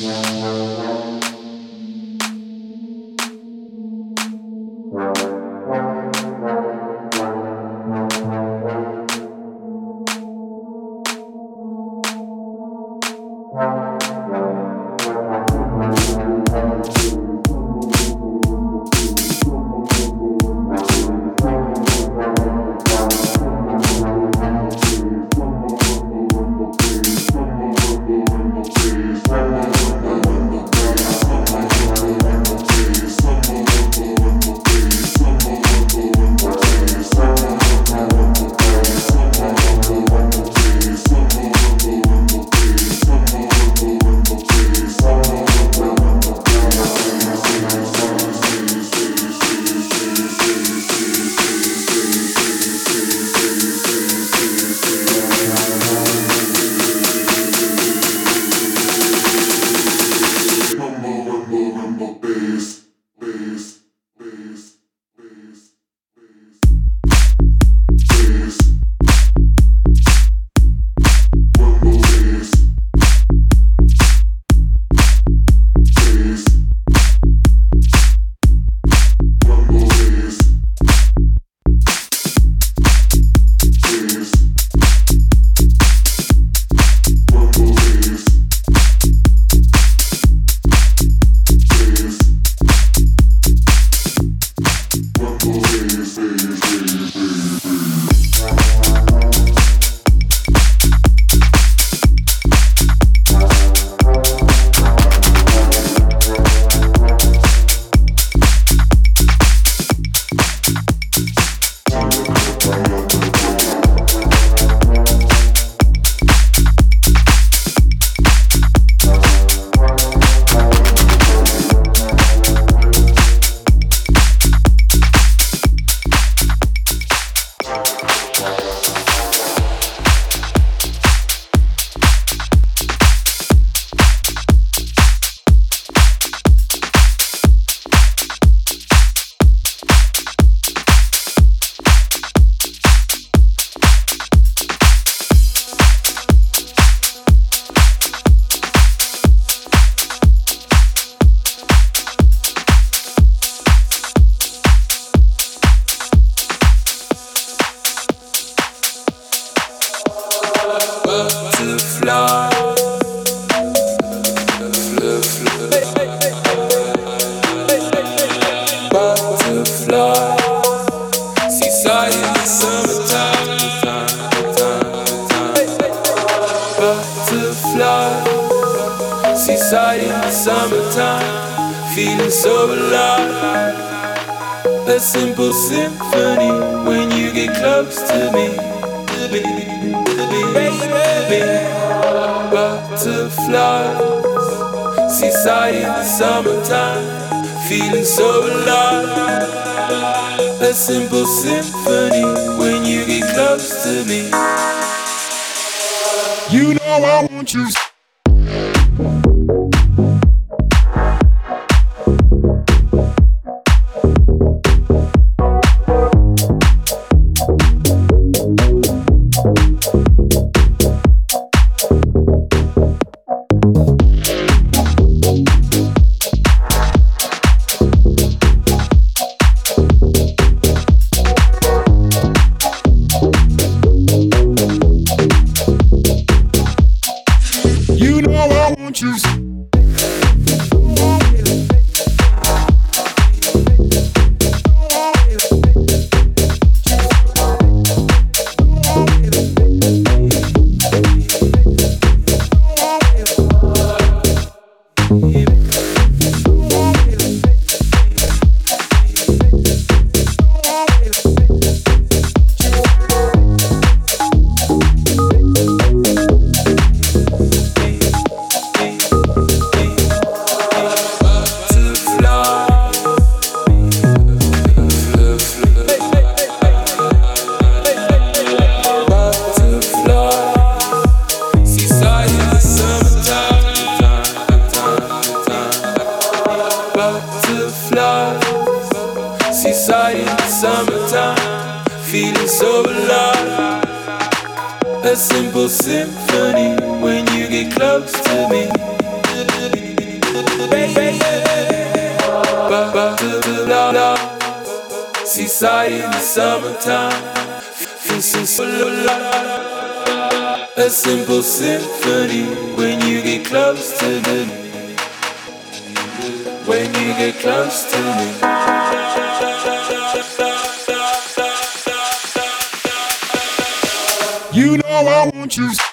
You summertime. A simple symphony when you get close to me. When you get close to me. You know I want you.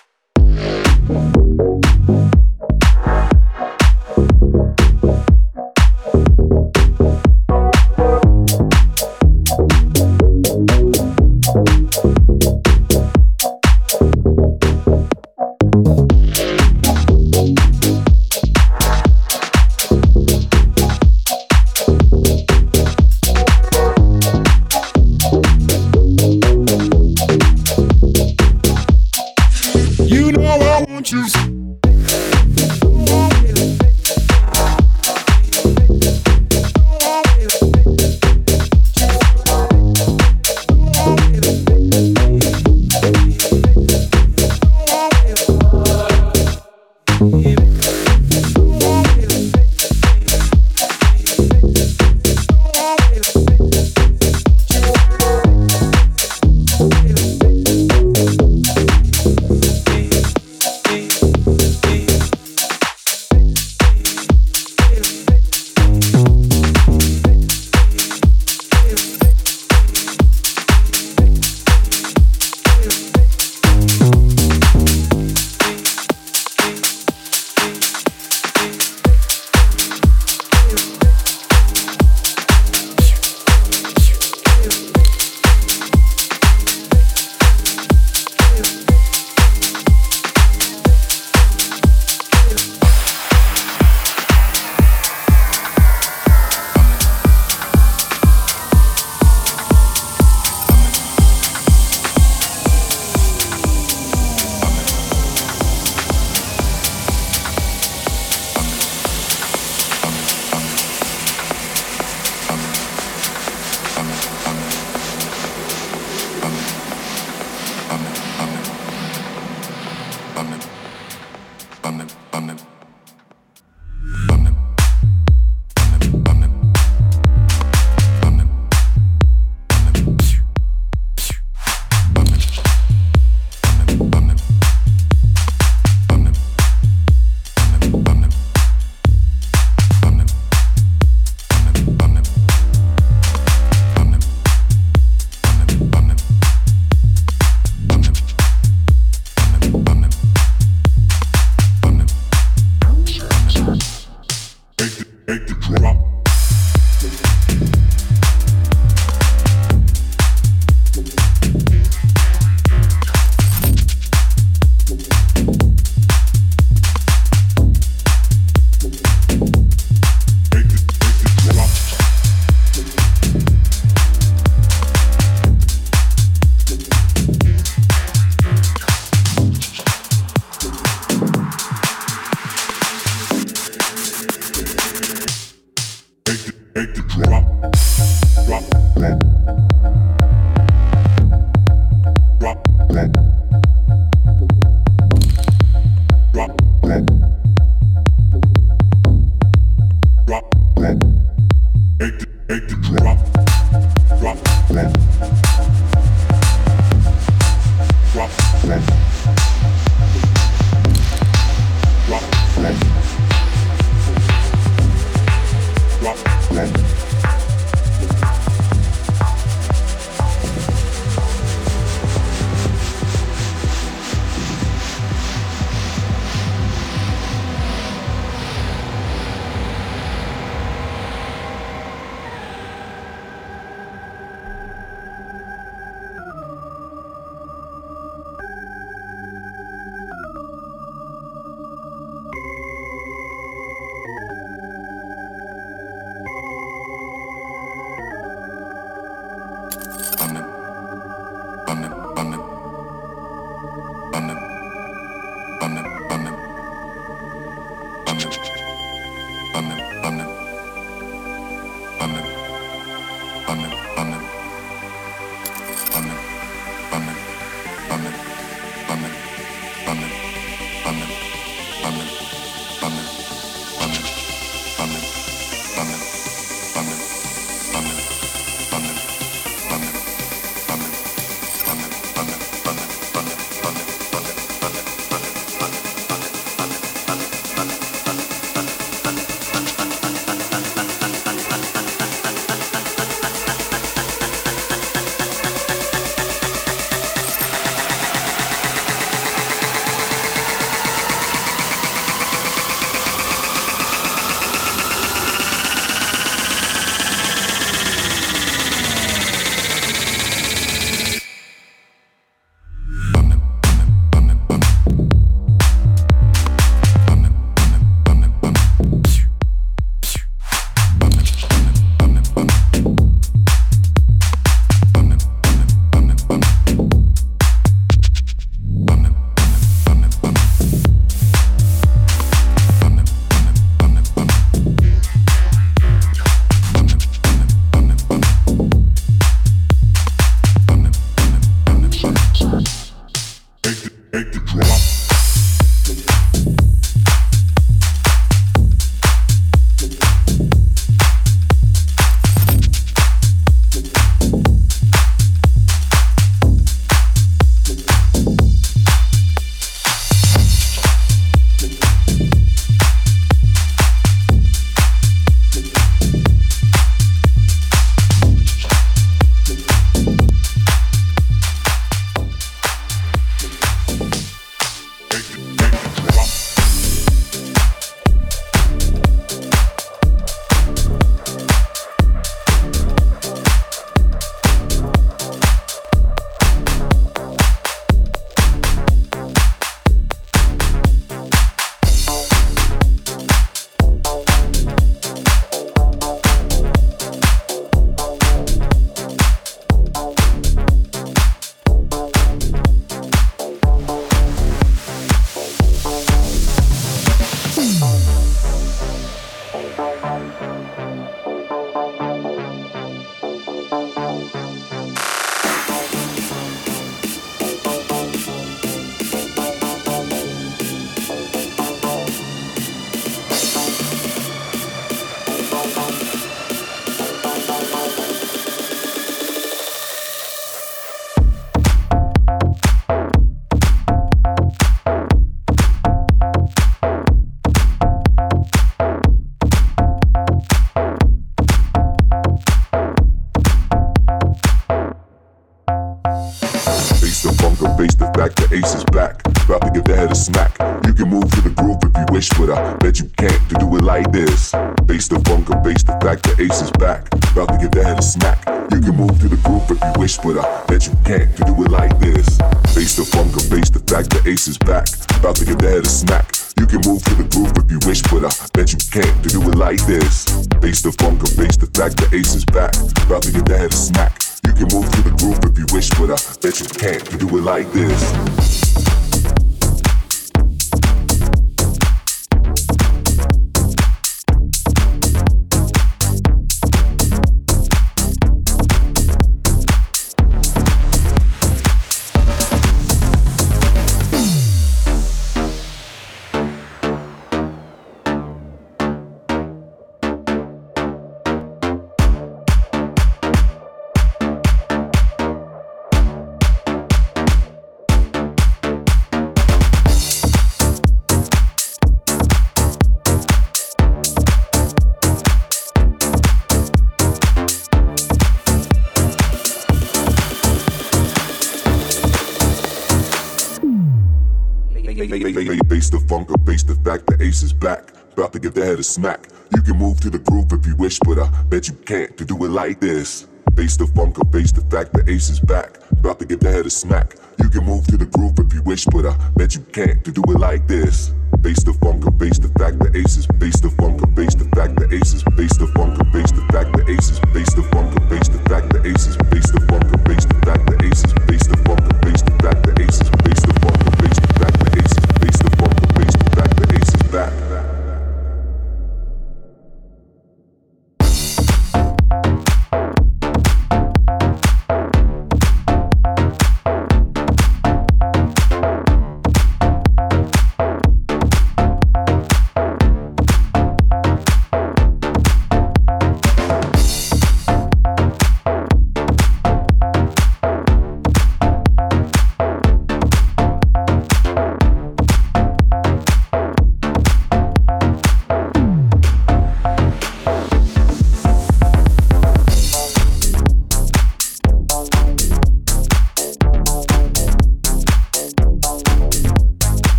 Is back. About to give the head a smack. You can move to the groove if you wish, but I bet you can't to do it like this. Face the funk or face the fact the ace is back. About to give the head a smack. You can move to the groove if you wish, but I bet you can't to do it like this. Face the funk or face the fact the ace is. Face the funk or face the fact the ace is. Face the funk or face the fact the ace is. Face the funk or face the fact the ace is. Face the funk or face the fact the ace is. Face the funk or face the fact the ace is. Face the funk or face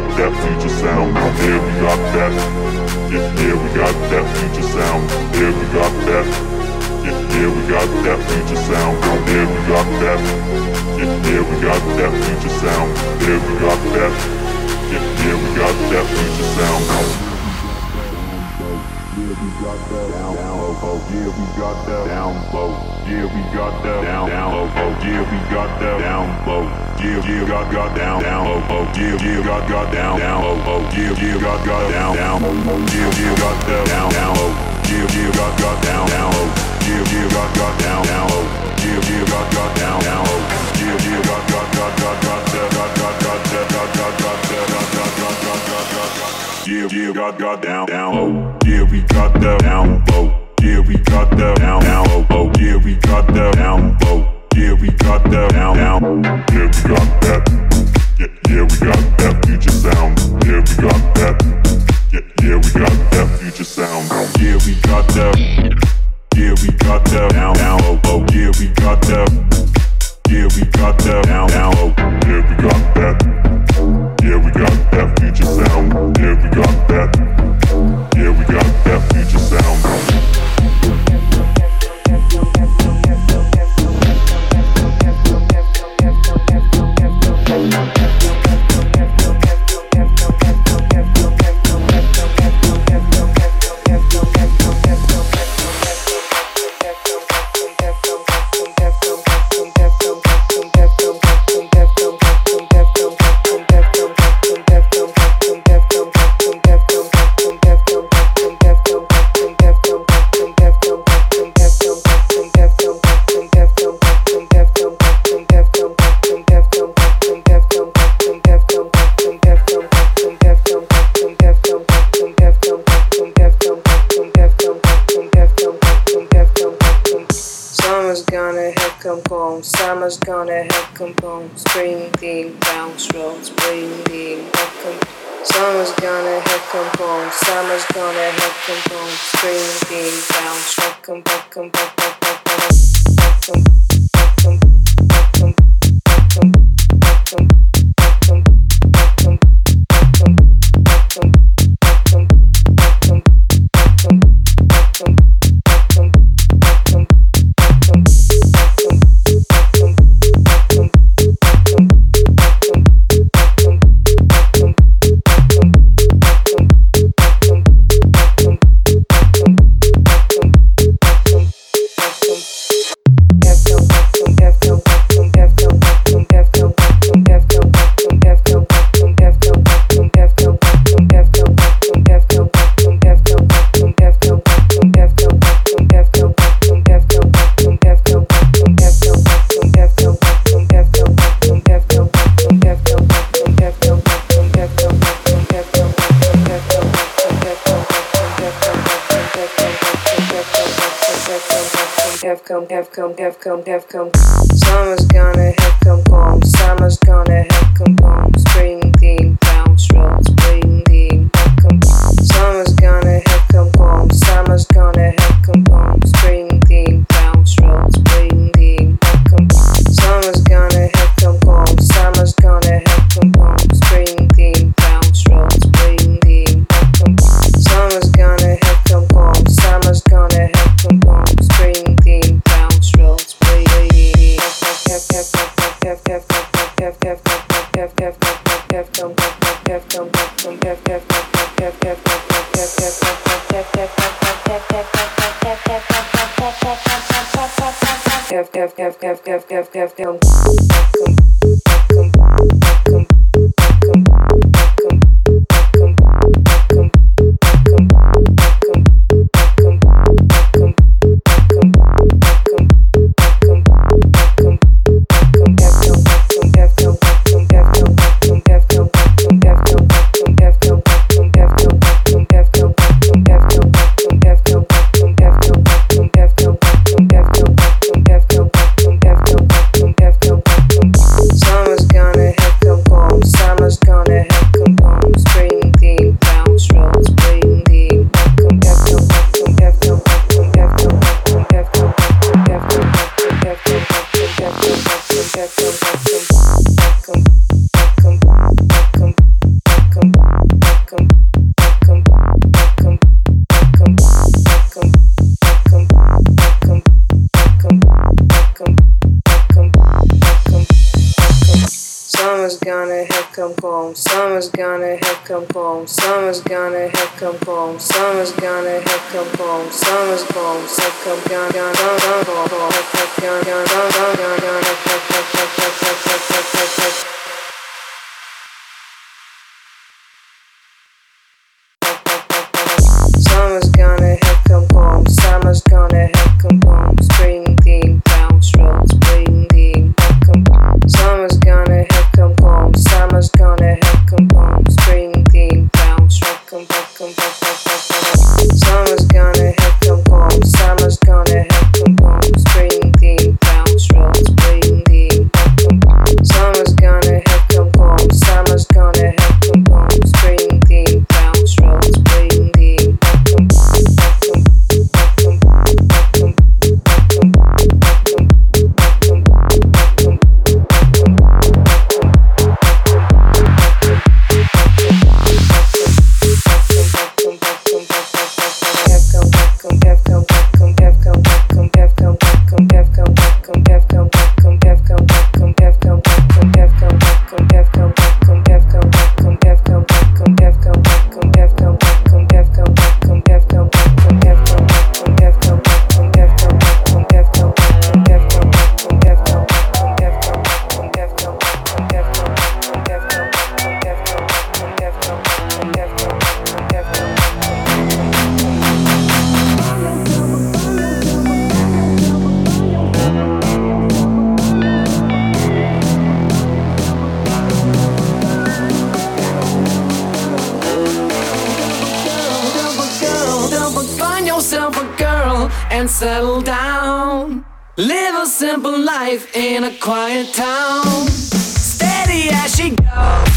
got that future sound. Yeah, we got that. Yeah, we got that future sound. Yeah, we got that. Yeah, we got that future sound. Yeah, we got that. Yeah, we got that future sound. Yeah, we got that. Yeah, yeah, we got that future sound down, down, oh. Yeah, we got that down low. yeah, got, that down, down low. Oh yeah, we got, that down low. Yeah, yeah, got, got, down, down low. Oh yeah, yeah, got, got, down, down low. Oh yeah, yeah, got, got, down, down low. Oh yeah, yeah, got, that down, down low. Yeah, got got down down low. Yeah, we got that down low. Yeah, we got that down down low. Oh, yeah, we got that down low. Yeah, we got that down down. Yeah, we got that. Yeah, yeah, we got that future sound. Yeah, we got that. Yeah, yeah, we got that future sound. Yeah, we got that. Yeah, we got that down Summer's gonna help come home. Summer's gonna help come home. Spring came down. pop, pop, pop, pop, pop. come, have come, have come, have come. Summer's gonna have come home. Summer's gonna have come home. Spring, thing, brown strokes. Gav, gav, gav, gav, gav, gav, gav. gonna have come home, summer's gonna have come home, summer's gonna have come home, summer's gone, so come gone, gone, gone, gone, gone, gone, gone, gone, gone, gone, gone, gone, gone, gone, gone, gone, Live a simple life in a quiet town. Steady as she goes.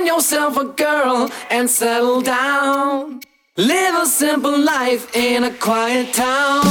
Find yourself a girl and settle down. Live a simple life in a quiet town.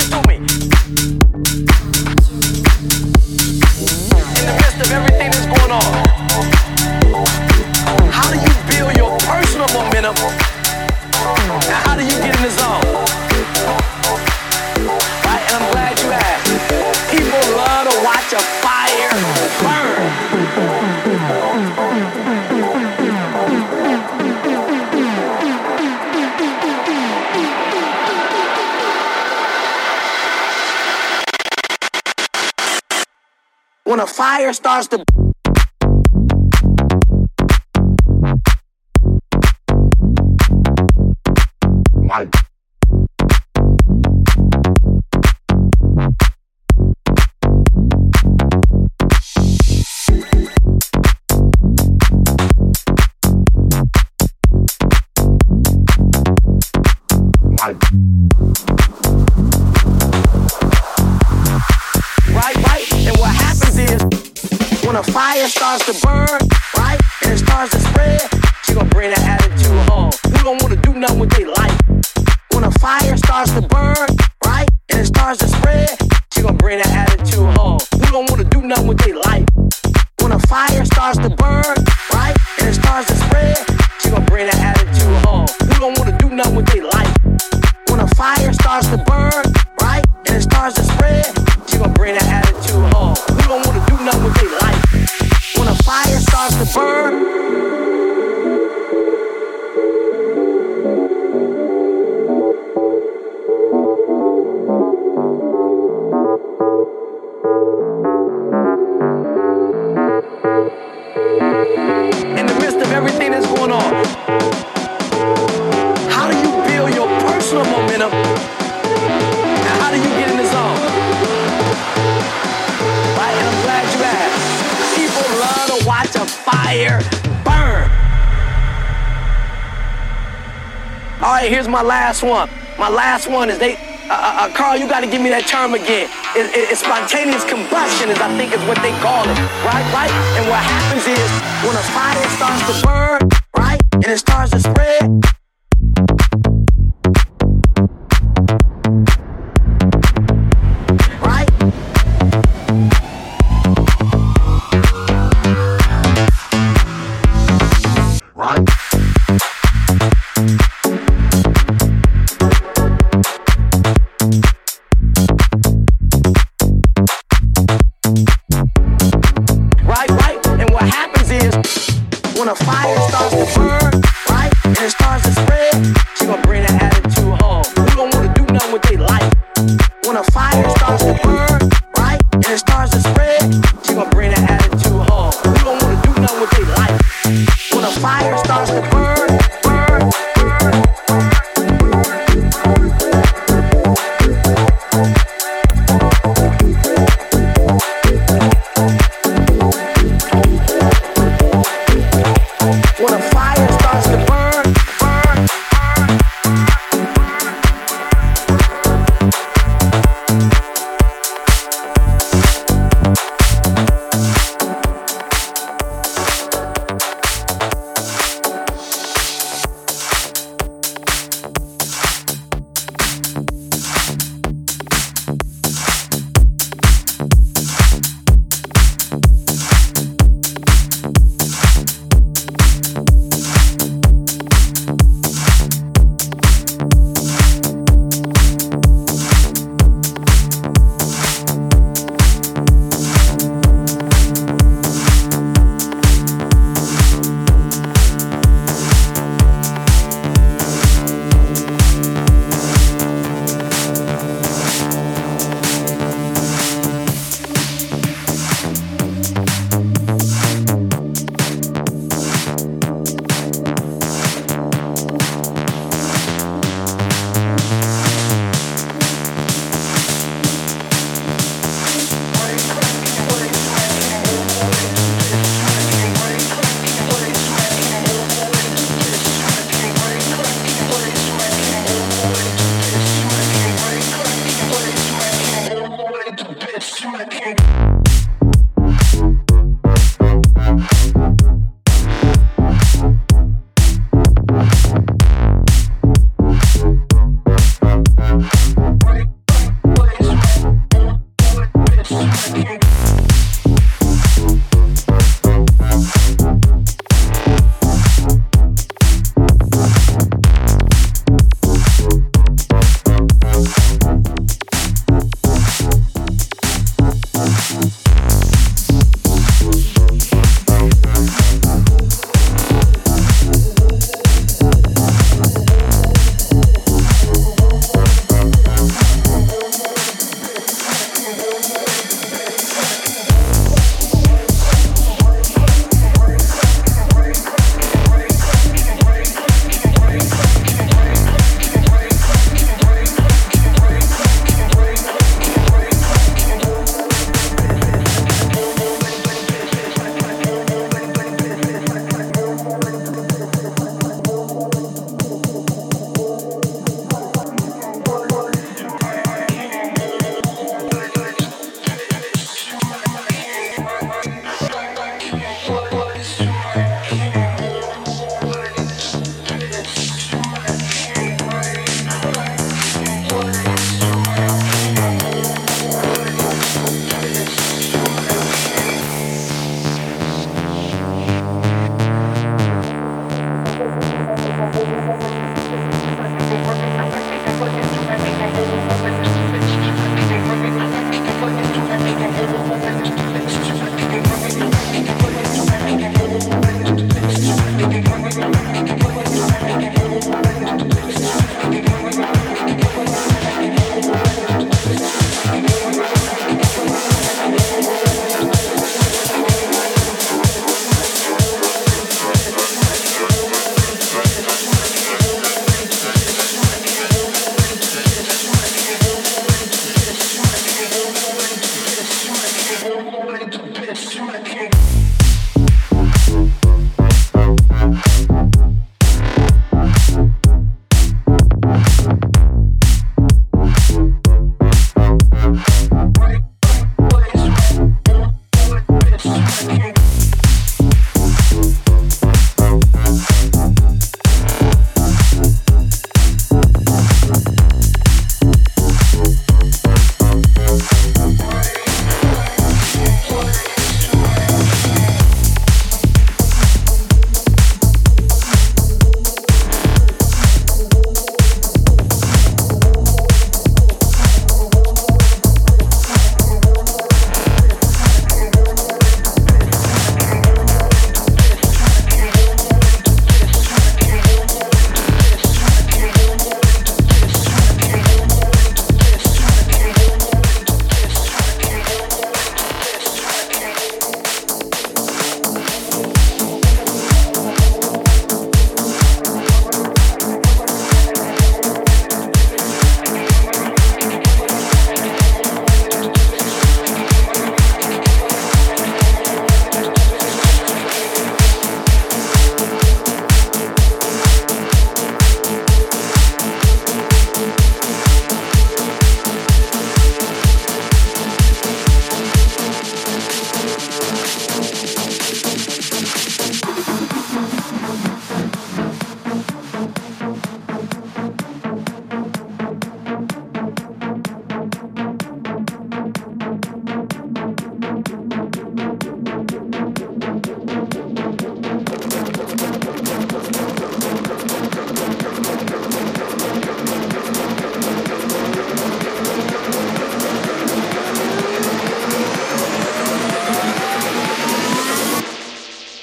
Tickle me. Fire starts to fire starts to burn, right? And it starts to spread, she gonna bring that attitude home. Who don't wanna do nothing with their life? When a fire starts to burn, right? And it starts to spread, she gonna bring that attitude home. Who don't wanna do nothing with their life? When a fire starts to burn, right? And it starts to spread, she gonna bring that attitude home. Who don't wanna do nothing with their life? When a fire starts to burn, right? And it starts to spread, she gonna bring that attitude home. Who don't wanna nothing with their life? When a fire starts to burn, in the midst of everything that's going on, fire burn. All right, here's my last one. My last one is they. Uh, uh, uh, Carl, you got to give me that term again. It, it, it's spontaneous combustion, is I think is what they call it, right? Right? And what happens is when a fire starts to burn, right, and it starts to spread,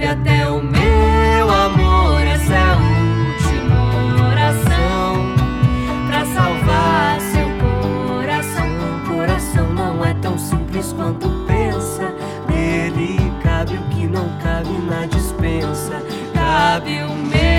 sabe até o meu amor. Essa é a última oração para salvar seu coração. Coração não é tão simples quanto pensa. Nele cabe o que não cabe na dispensa. Cabe o meu.